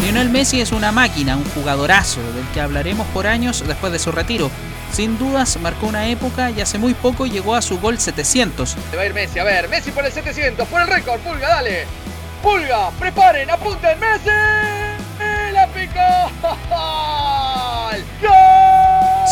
Lionel Messi es una máquina, un jugadorazo del que hablaremos por años después de su retiro. Sin dudas marcó una época y hace muy poco llegó a su gol 700. Se va a ir Messi, a ver, Messi por el 700, por el récord, Pulga, dale. Pulga, preparen, apunten, Messi. La picó. ¡Gol!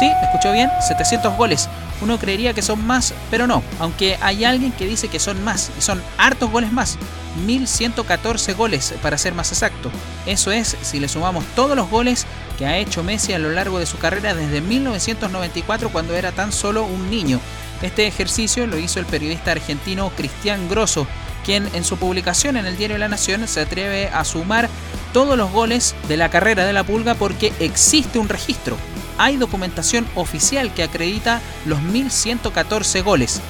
Sí, escuchó bien, 700 goles. Uno creería que son más, pero no, aunque hay alguien que dice que son más, y son hartos goles más. 1114 goles para ser más exacto. Eso es si le sumamos todos los goles que ha hecho Messi a lo largo de su carrera desde 1994 cuando era tan solo un niño. Este ejercicio lo hizo el periodista argentino Cristian Grosso, quien en su publicación en el diario La Nación se atreve a sumar todos los goles de la carrera de la pulga porque existe un registro. Hay documentación oficial que acredita los 1114 goles.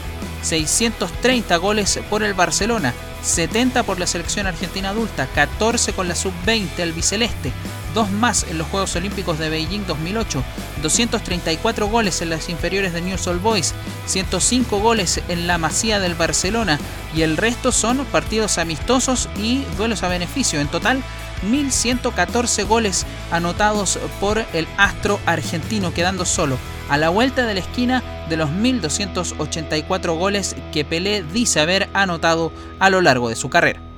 630 goles por el Barcelona, 70 por la selección argentina adulta, 14 con la sub-20 el biceleste, dos más en los Juegos Olímpicos de Beijing 2008, 234 goles en las inferiores de News Old Boys, 105 goles en la Masía del Barcelona y el resto son partidos amistosos y duelos a beneficio. En total, 1.114 goles anotados por el astro argentino, quedando solo a la vuelta de la esquina de los 1.284 goles que Pelé dice haber anotado a lo largo de su carrera.